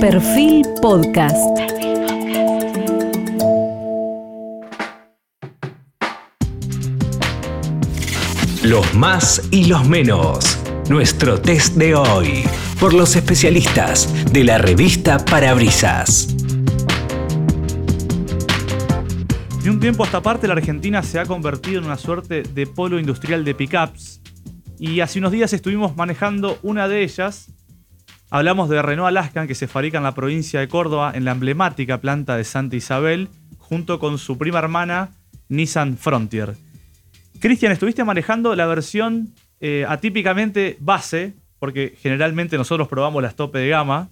Perfil Podcast. Los más y los menos. Nuestro test de hoy. Por los especialistas de la revista Parabrisas. De un tiempo a esta parte, la Argentina se ha convertido en una suerte de polo industrial de pickups. Y hace unos días estuvimos manejando una de ellas. Hablamos de Renault Alaskan, que se fabrica en la provincia de Córdoba, en la emblemática planta de Santa Isabel, junto con su prima hermana Nissan Frontier. Cristian, estuviste manejando la versión eh, atípicamente base, porque generalmente nosotros probamos las tope de gama.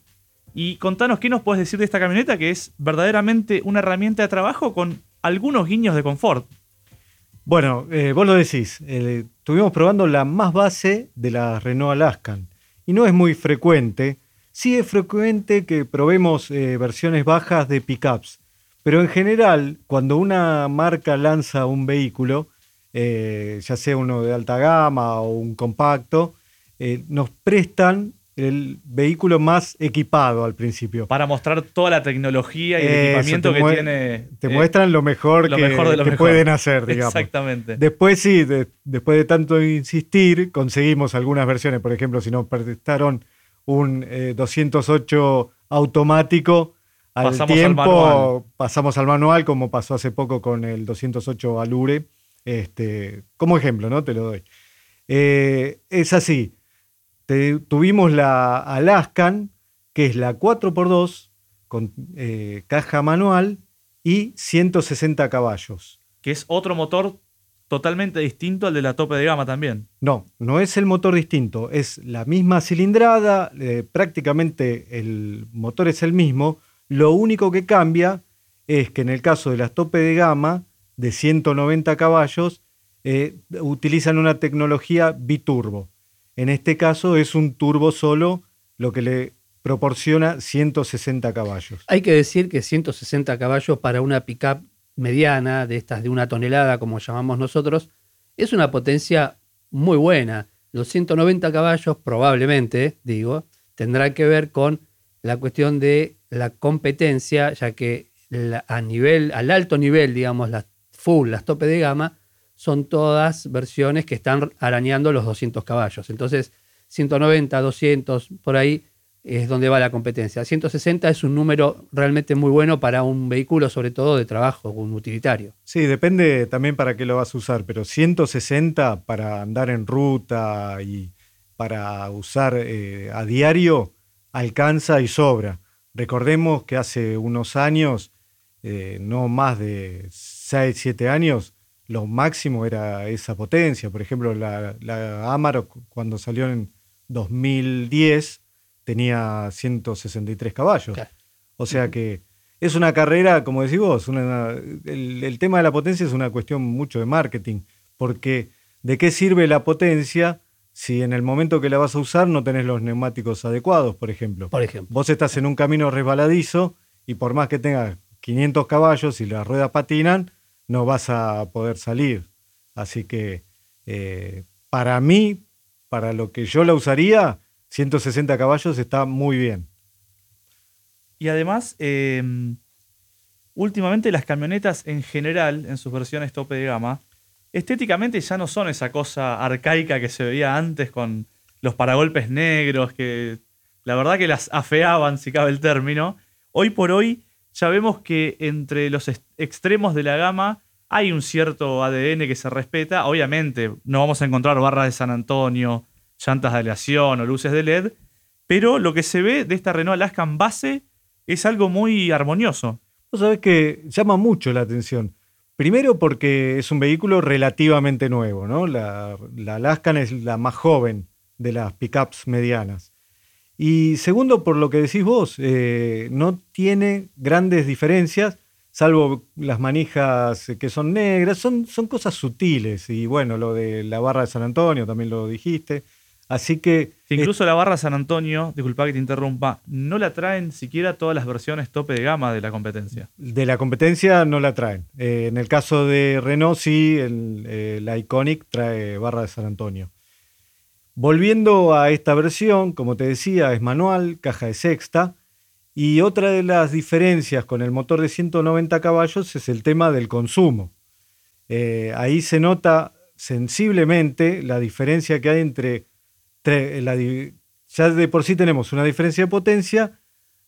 Y contanos qué nos puedes decir de esta camioneta, que es verdaderamente una herramienta de trabajo con algunos guiños de confort. Bueno, eh, vos lo decís, eh, estuvimos probando la más base de la Renault Alaskan y no es muy frecuente. Sí es frecuente que probemos eh, versiones bajas de pickups, pero en general, cuando una marca lanza un vehículo, ya sea uno de alta gama o un compacto, nos prestan el vehículo más equipado al principio. Para mostrar toda la tecnología y el equipamiento que tiene. Te muestran lo mejor lo que, mejor de lo mejor. pueden hacer, digamos. Exactamente. Después sí, después de tanto insistir, conseguimos algunas versiones. Por ejemplo, si nos prestaron un 208 automático al Pasamos tiempo, al pasamos al manual, como pasó hace poco con el 208 Alure. Este, como ejemplo, ¿no? Te lo doy. Eh, es así. Te- tuvimos la Alaskan, que es la 4x2 con eh, caja manual y 160 caballos. Que es otro motor totalmente distinto al de la tope de gama también. No, no es el motor distinto, es la misma cilindrada, eh, prácticamente el motor es el mismo. Lo único que cambia es que en el caso de las tope de gama de 190 caballos, eh, utilizan una tecnología biturbo. En este caso es un turbo solo, lo que le proporciona 160 caballos. Hay que decir que 160 caballos para una pickup mediana, de estas de una tonelada, como llamamos nosotros, es una potencia muy buena. Los 190 caballos, probablemente, digo, tendrá que ver con la cuestión de la competencia, ya que a nivel, al alto nivel, digamos, las full, las tope de gama, son todas versiones que están arañando los 200 caballos. Entonces, 190, 200, por ahí es donde va la competencia. 160 es un número realmente muy bueno para un vehículo, sobre todo de trabajo, un utilitario. Sí, depende también para qué lo vas a usar, pero 160 para andar en ruta y para usar eh, a diario alcanza y sobra. Recordemos que hace unos años, eh, no más de 6, 7 años, lo máximo era esa potencia. Por ejemplo, la, la Amarok cuando salió en 2010 tenía 163 caballos. Claro. O sea que es una carrera, como decís vos, una- el, el tema de la potencia es una cuestión mucho de marketing, porque ¿de qué sirve la potencia si en el momento que la vas a usar no tenés los neumáticos adecuados, por ejemplo? Por ejemplo. Vos estás en un camino resbaladizo y por más que tengas 500 caballos y las ruedas patinan, no vas a poder salir. Así que eh, para mí, para lo que yo la usaría, 160 caballos está muy bien. Y además, eh, últimamente las camionetas en general, en sus versiones tope de gama, estéticamente ya no son esa cosa arcaica que se veía antes con los paragolpes negros, que la verdad que las afeaban, si cabe el término. Hoy por hoy ya vemos que entre los extremos de la gama hay un cierto ADN que se respeta. Obviamente no vamos a encontrar barras de San Antonio, llantas de aleación o luces de LED, pero lo que se ve de esta Renault Alaskan base es algo muy armonioso. Vos sabés que llama mucho la atención. Primero porque es un vehículo relativamente nuevo, ¿no? La, la Alaskan es la más joven de las pickups medianas. Y segundo, por lo que decís vos, eh, no tiene grandes diferencias, salvo las manijas que son negras, son, son cosas sutiles. Y bueno, lo de la barra de San Antonio también lo dijiste. Así que incluso la barra San Antonio, disculpa que te interrumpa, no la traen siquiera todas las versiones tope de gama de la competencia. De la competencia no la traen. Eh, en el caso de Renault, sí, el, eh, la Iconic trae barra de San Antonio. Volviendo a esta versión, como te decía, es manual, caja de sexta Y otra de las diferencias con el motor de 190 caballos es el tema del consumo. Eh, ahí se nota sensiblemente la diferencia que hay entre... La, ya de por sí tenemos una diferencia de potencia,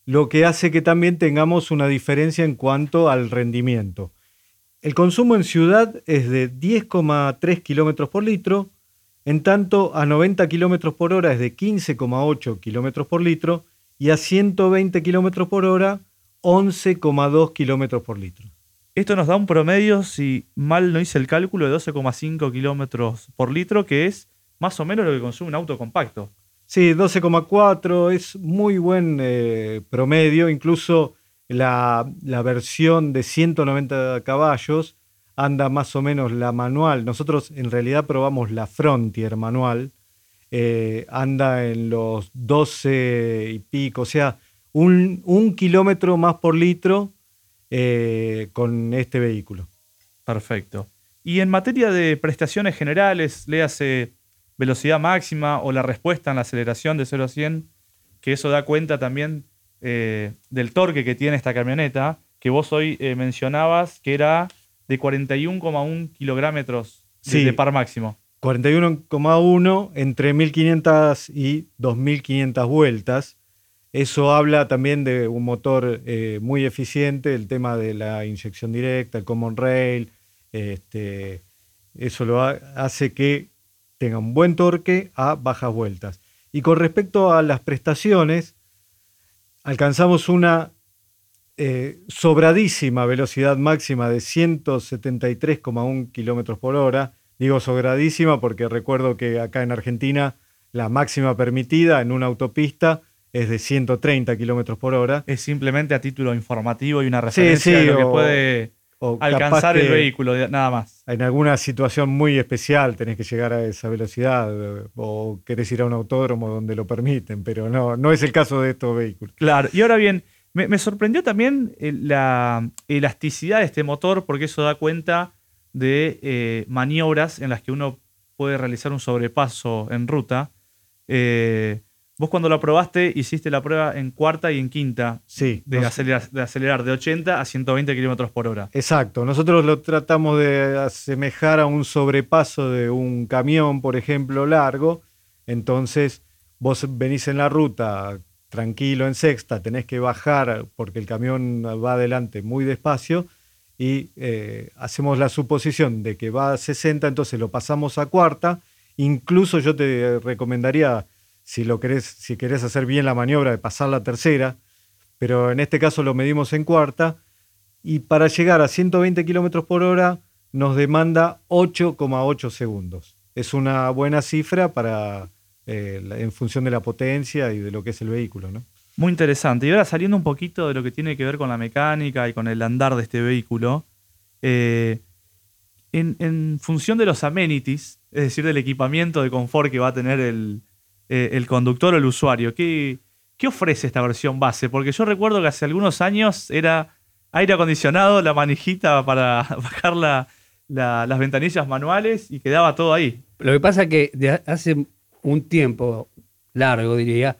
lo que hace que también tengamos una diferencia en cuanto al rendimiento. El consumo en ciudad es de 10,3 kilómetros por litro, en tanto a 90 kilómetros por hora es de 15,8 kilómetros por litro y a 120 kilómetros por hora 11,2 kilómetros por litro. Esto nos da un promedio, si mal no hice el cálculo, de 12,5 kilómetros por litro, que es más o menos lo que consume un auto compacto. Sí, 12,4 es muy buen eh, promedio, incluso la, la, versión de 190 caballos anda más o menos la manual. Nosotros en realidad probamos la Frontier manual, eh, anda en los 12 y pico, o sea, un, un kilómetro más por litro eh, con este vehículo. Perfecto. Y en materia de prestaciones generales, léase velocidad máxima o la respuesta en la aceleración de 0 a 100, que eso da cuenta también eh, del torque que tiene esta camioneta, que vos hoy mencionabas que era de 41,1 kilómetros de, par máximo. 41,1 entre 1500 y 2500 vueltas. Eso habla también de un motor eh, muy eficiente, el tema de la inyección directa, el common rail. Este, eso lo hace que tenga un buen torque a bajas vueltas. Y con respecto a las prestaciones, alcanzamos una eh, sobradísima velocidad máxima de 173,1 kilómetros por hora. Digo sobradísima porque recuerdo que acá en Argentina la máxima permitida en una autopista es de 130 kilómetros por hora. Es simplemente a título informativo y una referencia de lo que puede alcanzar el vehículo, nada más. En alguna situación muy especial tenés que llegar a esa velocidad o querés ir a un autódromo donde lo permiten, pero no, no es el caso de estos vehículos. Claro, y ahora bien, me, sorprendió también eh, la elasticidad de este motor, porque eso da cuenta de eh, maniobras en las que uno puede realizar un sobrepaso en ruta. Eh, vos cuando lo probaste hiciste la prueba en cuarta y en quinta sí, de, acelerar, de acelerar de 80 a 120 kilómetros por hora. Exacto, nosotros lo tratamos de asemejar a un sobrepaso de un camión, por ejemplo, largo. Entonces vos venís en la ruta tranquilo en sexta, tenés que bajar porque el camión va adelante muy despacio y eh, hacemos la suposición de que va a 60, entonces lo pasamos a cuarta. Incluso yo te recomendaría, si, lo querés, si hacer bien la maniobra, de pasar la tercera, pero en este caso lo medimos en cuarta y para llegar a 120 kilómetros por hora nos demanda 8,8 segundos. Es una buena cifra para eh, en función de la potencia y de lo que es el vehículo. ¿no? Muy interesante. Y ahora saliendo un poquito de lo que tiene que ver con la mecánica y con el andar de este vehículo, eh, en, función de los amenities, es decir, del equipamiento de confort que va a tener el, eh, conductor o el usuario, ¿qué, ¿qué ofrece esta versión base? Porque yo recuerdo que hace algunos años era aire acondicionado, la manijita para bajar las ventanillas manuales y quedaba todo ahí. Lo que pasa es que hace un tiempo largo, diría,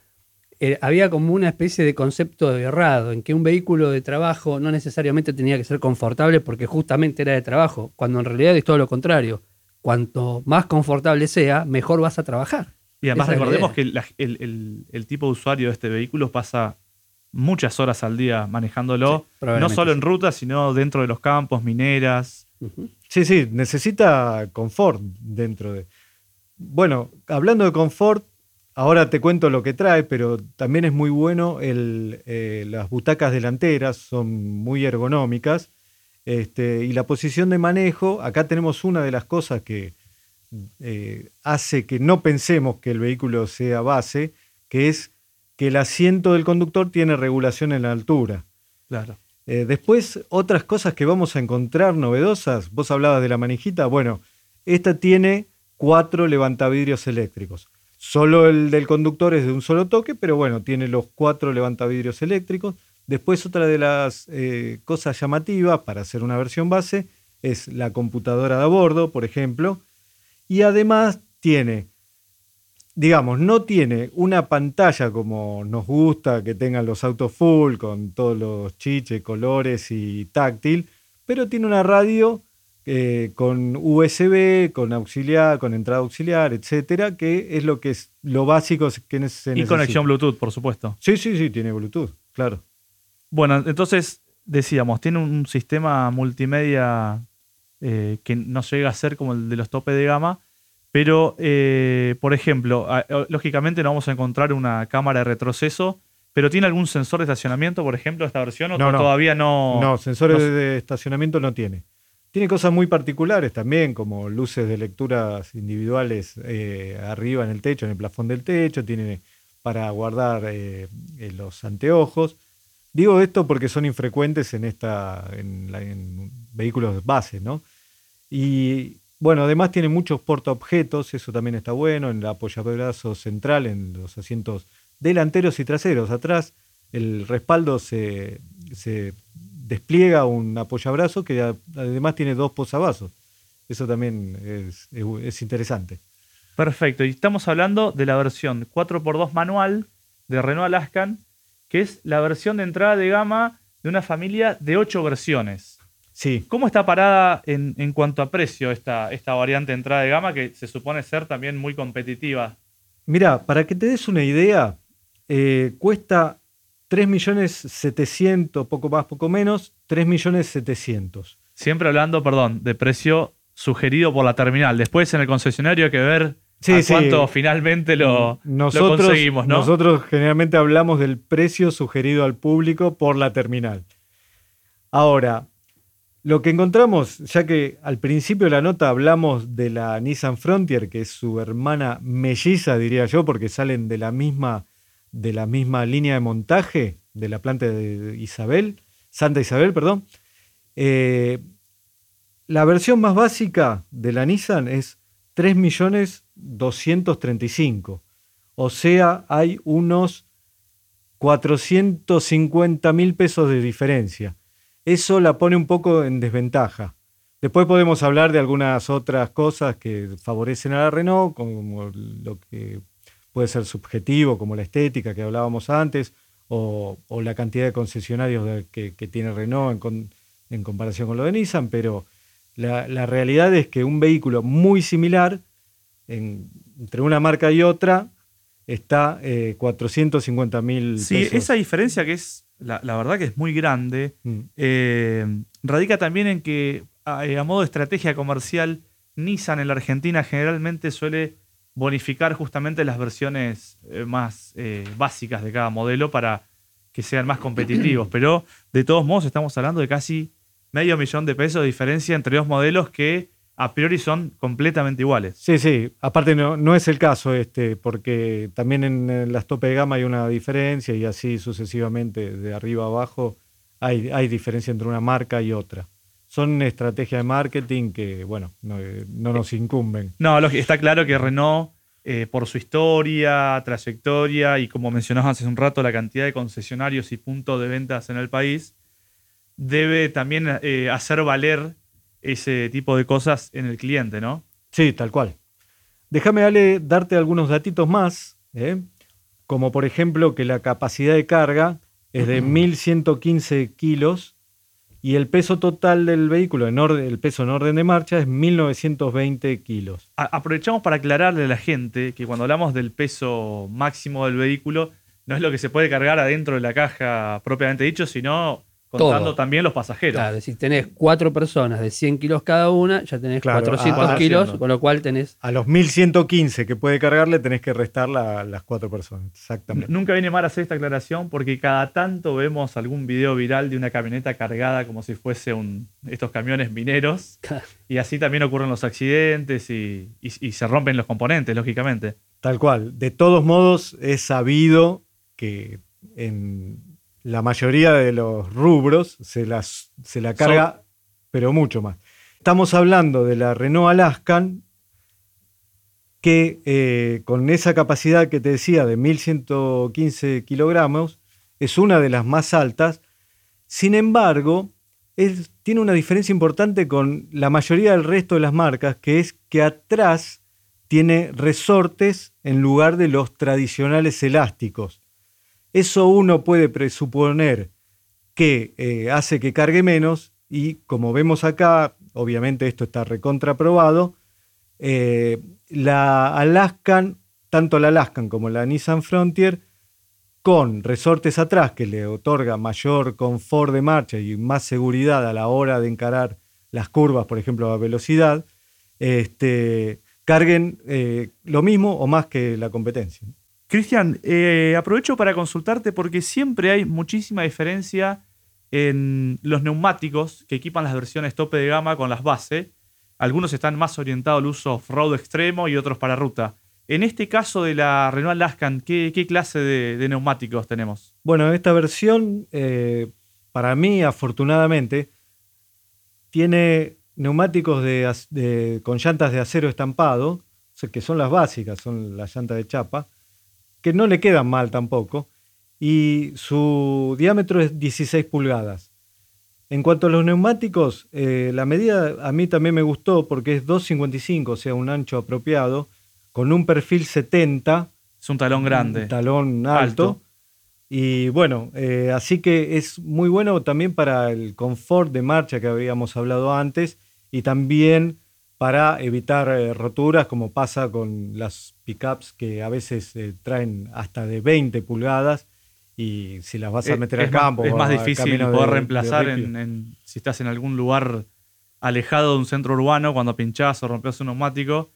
eh, había como una especie de concepto errado, en que un vehículo de trabajo no necesariamente tenía que ser confortable porque justamente era de trabajo, cuando en realidad es todo lo contrario. Cuanto más confortable sea, mejor vas a trabajar. Y además recordemos que el, tipo de usuario de este vehículo pasa muchas horas al día manejándolo, no solo en ruta, sino dentro de los campos, mineras. Sí, sí, necesita confort dentro de... Bueno, hablando de confort, ahora te cuento lo que trae, pero también es muy bueno eh, las butacas delanteras, son muy ergonómicas. Este, y la posición de manejo, acá tenemos una de las cosas que eh, hace que no pensemos que el vehículo sea base, que es que el asiento del conductor tiene regulación en la altura. Claro. Eh, después, otras cosas que vamos a encontrar novedosas, vos hablabas de la manijita, bueno, esta tiene cuatro levantavidrios eléctricos. Solo el del conductor es de un solo toque, pero bueno, tiene los cuatro levantavidrios eléctricos. Después otra de las eh, cosas llamativas para hacer una versión base es la computadora de a bordo, por ejemplo. Y además tiene digamos, no tiene una pantalla como nos gusta que tengan los autos full, con todos los chiches, colores y táctil, pero tiene una radio eh, con USB, con auxiliar, con entrada auxiliar, etcétera, que es lo que es lo básico que se necesita. Y conexión Bluetooth, por supuesto. Sí, sí, sí, tiene Bluetooth, claro. Bueno, entonces decíamos, tiene un sistema multimedia eh, que no llega a ser como el de los tope de gama, pero, eh, por ejemplo, lógicamente no vamos a encontrar una cámara de retroceso, pero ¿tiene algún sensor de estacionamiento, por ejemplo, esta versión? ¿O No, no. todavía no? No, sensores no- de estacionamiento no tiene. Tiene cosas muy particulares también, como luces de lecturas individuales eh, arriba en el techo, en el plafón del techo, tiene para guardar eh, eh, los anteojos. Digo esto porque son infrecuentes en, esta, en, vehículos base, ¿no? Y bueno, además tiene muchos portaobjetos, eso también está bueno, en el apoyabrazo central, en los asientos delanteros y traseros. Atrás el respaldo se, se despliega un apoyabrazo que además tiene dos posavasos. Eso también es, es- es interesante. Perfecto, y estamos hablando de la versión 4x2 manual de Renault Alaskan, que es la versión de entrada de gama de una familia de 8 versiones. Sí, ¿Cómo está parada en, en cuanto a precio esta, esta variante de entrada de gama que se supone ser también muy competitiva? Mira, para que te des una idea, eh, cuesta 3.700.000, poco más, poco menos, 3.700.000. Siempre hablando, perdón, de precio sugerido por la terminal. Después en el concesionario hay que ver Sí, a sí. cuánto finalmente lo, lo conseguimos, ¿no? Nosotros generalmente hablamos del precio sugerido al público por la terminal. Ahora, lo que encontramos, ya que al principio de la nota hablamos de la Nissan Frontier, que es su hermana melliza, diría yo, porque salen de la misma, de la misma línea de montaje de la planta de Isabel, Santa Isabel, perdón. Eh, la versión más básica de la Nissan es 3.235.000. O sea, hay unos 450 mil pesos de diferencia. Eso la pone un poco en desventaja. Después podemos hablar de algunas otras cosas que favorecen a la Renault, como lo que puede ser subjetivo, como la estética que hablábamos antes, o, o la cantidad de concesionarios de- que, que tiene Renault en, con- en comparación con lo de Nissan, pero la, la realidad es que un vehículo muy similar en- entre una marca y otra está eh, 450 mil Sí, esa diferencia que es, la, la verdad que es muy grande, Mm. eh, radica también en que a, a modo de estrategia comercial, Nissan en la Argentina generalmente suele bonificar justamente las versiones eh, más eh, básicas de cada modelo para que sean más competitivos. Pero de todos modos estamos hablando de casi medio millón de pesos de diferencia entre dos modelos que a priori son completamente iguales. Sí, sí, aparte no, no es el caso este, porque también en, las tope de gama hay una diferencia y así sucesivamente de arriba a abajo hay, hay diferencia entre una marca y otra. Son estrategias de marketing que, bueno, no, eh, no nos incumben. No, está claro que Renault, eh, por su historia, trayectoria y como mencionabas hace un rato, la cantidad de concesionarios y puntos de ventas en el país, debe también eh, hacer valer ese tipo de cosas en el cliente, ¿no? Sí, tal cual. Déjame darte algunos datitos más, ¿eh? como por ejemplo que la capacidad de carga es de 1115 kilos y el peso total del vehículo, en orden, el peso en orden de marcha, es 1920 kilos. Aprovechamos para aclararle a la gente que cuando hablamos del peso máximo del vehículo, no es lo que se puede cargar adentro de la caja propiamente dicho, sino contando Todo. también los pasajeros. Claro, si tenés cuatro personas de 100 kilos cada una, ya tenés Claro, 400 ah, kilos, haciendo. con lo cual tenés A los 1115 que puede cargarle tenés que restar la- las cuatro personas. Exactamente. Nunca viene mal hacer esta aclaración porque cada tanto vemos algún video viral de una camioneta cargada como si fuese un, estos camiones mineros y así también ocurren los accidentes y, y- y se rompen los componentes, lógicamente. Tal cual. De todos modos, es sabido que en la mayoría de los rubros se, las, se la carga, pero mucho más. Estamos hablando de la Renault Alaskan, que eh, con esa capacidad que te decía de 1115 kilogramos, es una de las más altas. Sin embargo, es- tiene una diferencia importante con la mayoría del resto de las marcas, que es que atrás tiene resortes en lugar de los tradicionales elásticos. Eso uno puede presuponer que eh, hace que cargue menos y como vemos acá, obviamente esto está recontraprobado, eh, la Alaskan, tanto la Alaskan como la Nissan Frontier, con resortes atrás que le otorga mayor confort de marcha y más seguridad a la hora de encarar las curvas, por ejemplo, a velocidad, este, carguen eh, lo mismo o más que la competencia. Cristian, eh, aprovecho para consultarte porque siempre hay muchísima diferencia en los neumáticos que equipan las versiones tope de gama con las base. Algunos están más orientados al uso off-road extremo y otros para ruta. En este caso de la Renault Alaskan, ¿qué, clase de, neumáticos tenemos? Bueno, esta versión, eh, para mí, afortunadamente, tiene neumáticos con llantas de acero estampado, que son las básicas, son las llantas de chapa, que no le quedan mal tampoco, y su diámetro es 16 pulgadas. En cuanto a los neumáticos, eh, la medida a mí también me gustó porque es 2,55, o sea, un ancho apropiado, con un perfil 70. Es un talón grande. Un talón alto. Y bueno, eh, así que es muy bueno también para el confort de marcha que habíamos hablado antes y también para evitar eh, roturas como pasa con las pickups que a veces traen hasta de 20 pulgadas y si las vas a meter al campo. es más difícil poder reemplazar si estás en algún lugar alejado de un centro urbano cuando pinchás o rompes un neumático.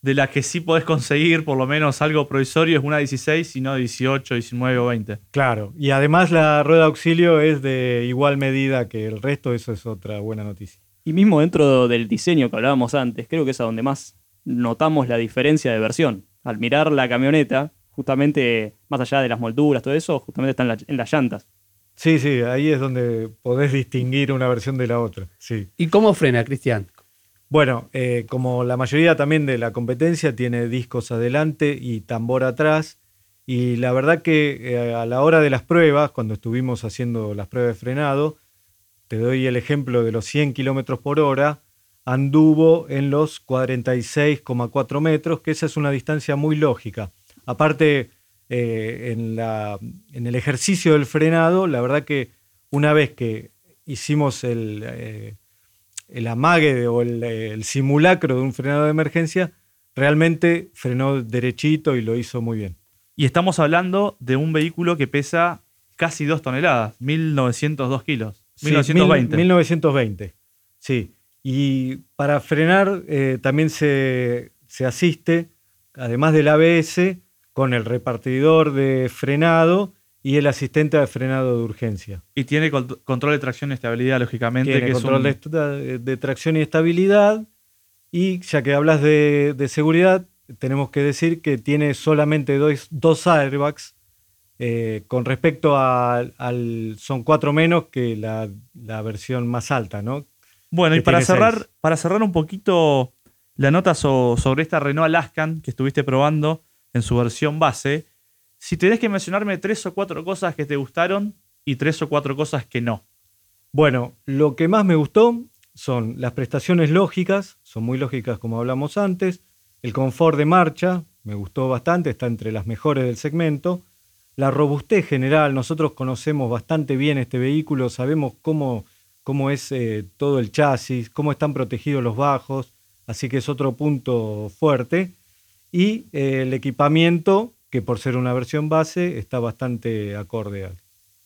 De las que sí podés conseguir por lo menos algo provisorio es una 16 y no 18, 19 o 20. Claro, y además la rueda de auxilio es de igual medida que el resto, eso es otra buena noticia. Y mismo dentro del diseño que hablábamos antes, creo que es a donde más notamos la diferencia de versión. Al mirar la camioneta, justamente más allá de las molduras, todo eso, justamente está en, las llantas. Sí, sí, ahí es donde podés distinguir una versión de la otra. Sí. ¿Y cómo frena, Cristian? Bueno, eh, como la mayoría también de la competencia tiene discos adelante y tambor atrás, y la verdad que eh, a la hora de las pruebas, cuando estuvimos haciendo las pruebas de frenado, te doy el ejemplo de los 100 kilómetros por hora, anduvo en los 46,4 metros, que esa es una distancia muy lógica. Aparte, eh, en, el ejercicio del frenado, la verdad que una vez que hicimos el, eh, el amague o el, simulacro de un frenado de emergencia, realmente frenó derechito y lo hizo muy bien. Y estamos hablando de un vehículo que pesa casi 2 toneladas, 1902 kilos. 1920. 1920, sí. Y para frenar eh, también se, se asiste, además del ABS, con el repartidor de frenado y el asistente de frenado de urgencia. Y tiene control de tracción y estabilidad, lógicamente. Tiene control de, tracción y estabilidad. Y ya que hablas de, seguridad, tenemos que decir que tiene solamente dos, dos airbags. Eh, con respecto al, Son cuatro menos que la, versión más alta, ¿no? Bueno, y para cerrar, para cerrar un poquito la nota sobre esta Renault Alaskan que estuviste probando, en su versión base, si tenés que mencionarme tres o cuatro cosas que te gustaron y tres o cuatro cosas que no. Bueno, lo que más me gustó son las prestaciones lógicas, son muy lógicas como hablamos antes, el confort de marcha, me gustó bastante, está entre las mejores del segmento, la robustez general, nosotros conocemos bastante bien este vehículo, sabemos cómo, cómo es eh, todo el chasis, cómo están protegidos los bajos, así que es otro punto fuerte y eh, el equipamiento, que por ser una versión base, está bastante acorde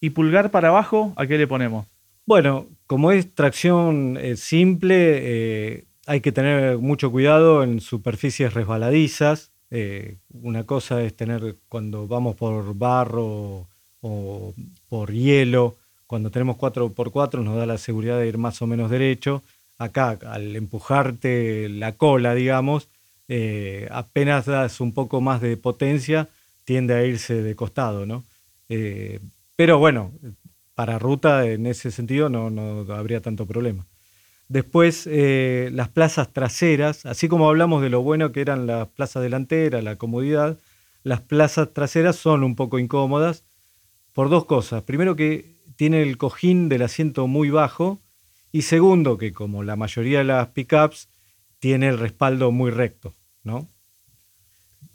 ¿Y pulgar para abajo, a qué le ponemos? Bueno, como es tracción eh, simple, hay que tener mucho cuidado en superficies resbaladizas. Una cosa es tener cuando vamos por barro o por hielo, cuando tenemos 4x4 nos da la seguridad de ir más o menos derecho. Acá, al empujarte la cola, digamos, eh, apenas das un poco más de potencia, tiende a irse de costado, ¿no? Eh, pero bueno, para ruta en ese sentido no, no habría tanto problema. Después, eh, las plazas traseras, así como hablamos de lo bueno que eran las plazas delanteras, la comodidad, las plazas traseras son un poco incómodas por dos cosas. Primero que tiene el cojín del asiento muy bajo y segundo que como la mayoría de las pickups tiene el respaldo muy recto, ¿no?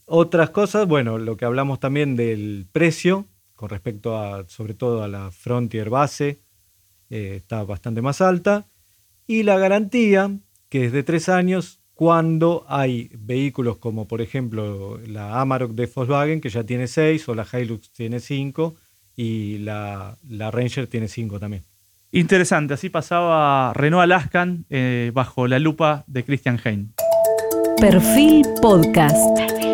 Otras cosas, bueno, lo que hablamos también del precio, con respecto a, sobre todo a la Frontier base, eh, está bastante más alta. Y la garantía, que es de tres años, cuando hay vehículos como por ejemplo la Amarok de Volkswagen, que ya tiene seis, o la Hilux tiene cinco, y la, la Ranger tiene cinco también. Interesante, así pasaba Renault Alaskan eh, bajo la lupa de Christian Hein. Perfil Podcast.